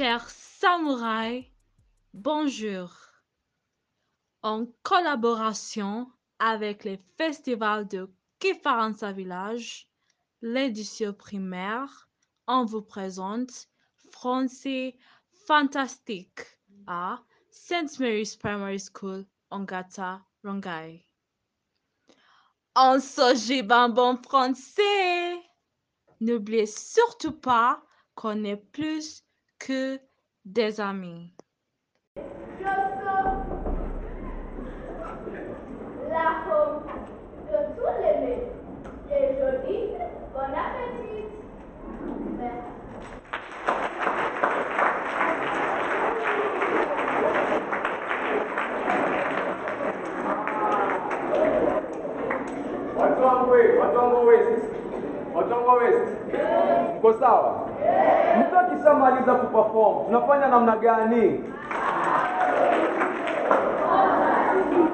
Chers samouraïs, bonjour. En collaboration avec le festival de Kifaransa Village, l'édition primaire, on vous présente Français Fantastique à St. Mary's Primary School, Ongata, Rongai. On se bon français. N'oubliez surtout pas qu'on est plus que des. Kuperform, tunafanya namna gani?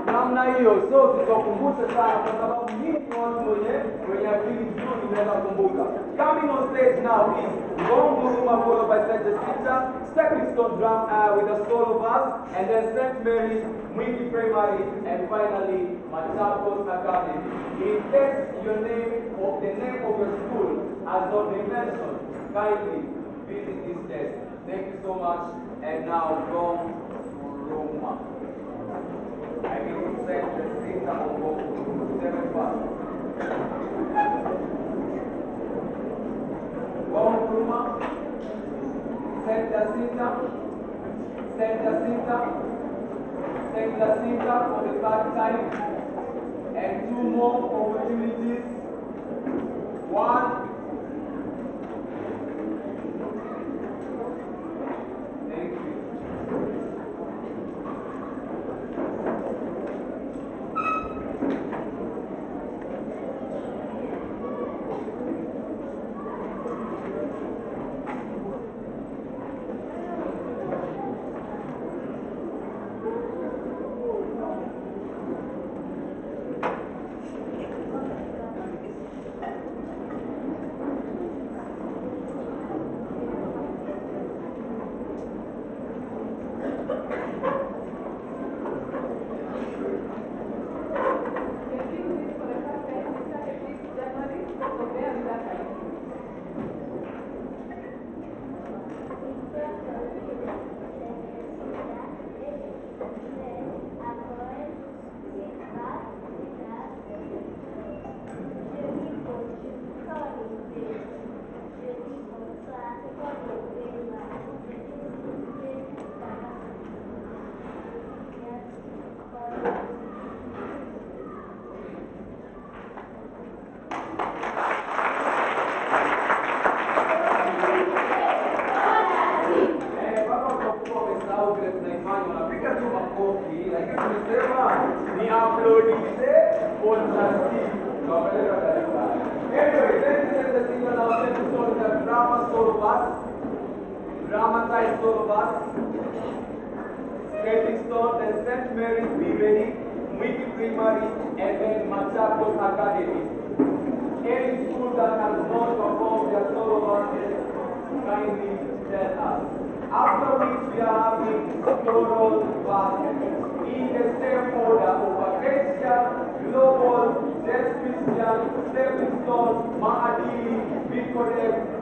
Namna hiyo, so tutakumbusha sana kwa sababu nyinyi ni watu wenye wenye akili nzuri mnaweza kumbuka. Coming on stage now is Ngong Muruma followed by St. Jacinta, Stepping Stone drum uh, with a solo verse, and then St. Mary's, Mwingi Primary, and finally Machakos Academy. In case your name or the name of your school has not been mentioned, kindly visit this desk. Thank you so much. And now Ngong Muruma. I mean, St. Jacinta Ngong seven verse. Ngong Muruma, St. Jacinta, St. Jacinta, St. Jacinta for the third time, and two more opportunities. One. Ni uploadize podcast. Tunawapeleka kanisani. Anyway, send the singer now send the song the drama solo bus, dramatized solo bus, Stone, St. Mary's Ready, Wiki Primary, and then Machakos Academy. Any school that has not performed their solo buses, kindly tell us. After which we are having choral Christian, Stepping Stone, Maadili,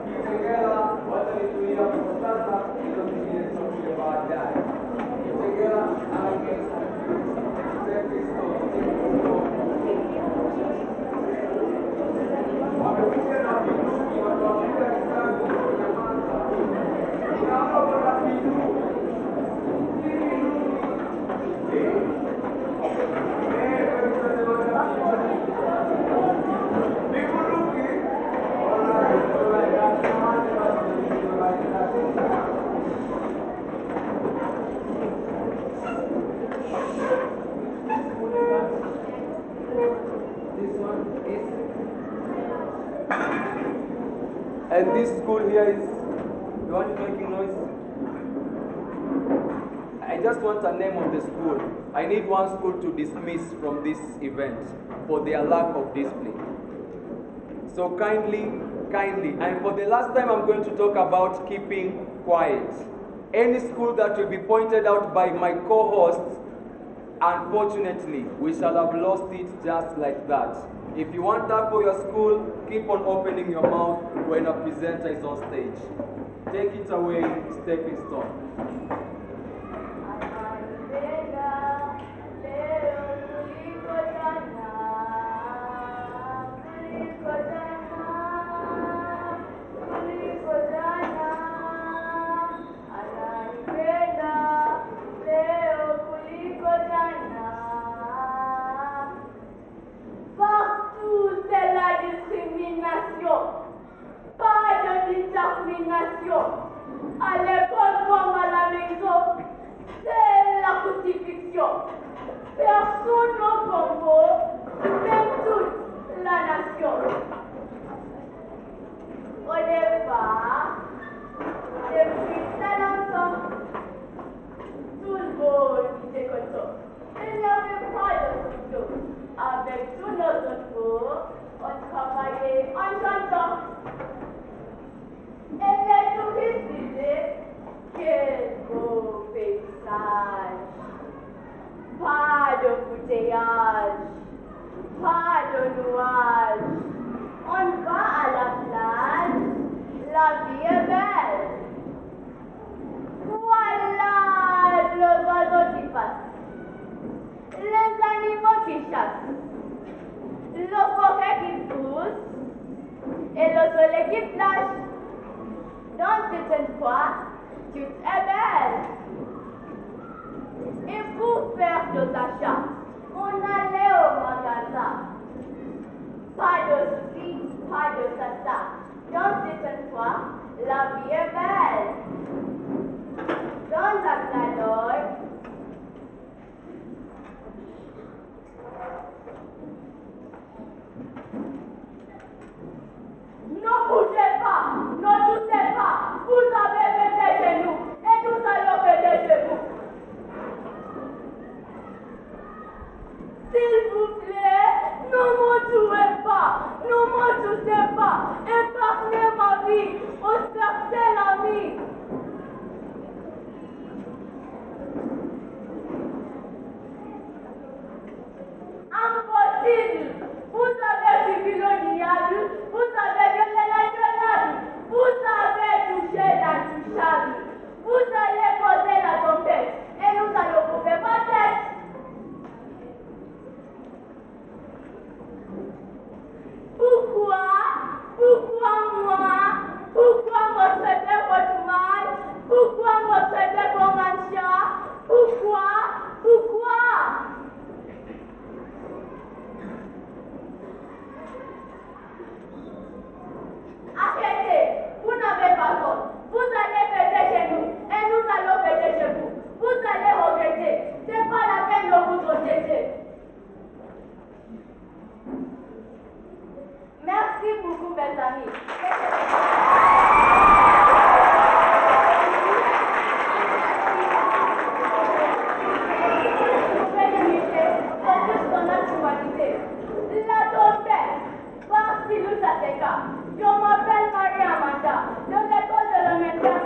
And this school here is. the want making noise? I just want a name of the school. I need one school to dismiss from this event for their lack of discipline. So kindly, kindly, and for the last time, I'm going to talk about keeping quiet. Any school that will be pointed out by my co hosts, unfortunately, we shall have lost it just like that. If you want that for your school, keep on opening your mouth when a presenter is on stage. Take it away, stepping stone. et le soleil qui flash. Donc tu te tu es belle. Et pour faire des achats, on allait au magasin. Pas de soucis, pas de ça, ça. Donc tu la vie est belle. Dans la planète, S'il vous plaît, ne me tuez pas, ne me touchez pas, épargnez ma vie, au certain ami. plus à tes cas. Je m'appelle Marie Amanda, de l'école de la maîtresse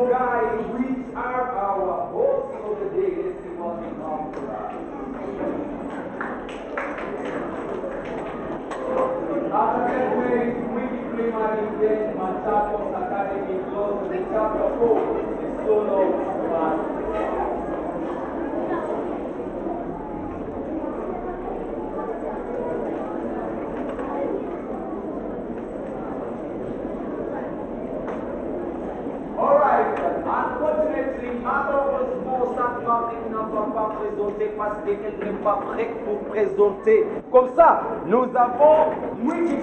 et n'est pas prête pour présenter. Comme ça, nous avons multi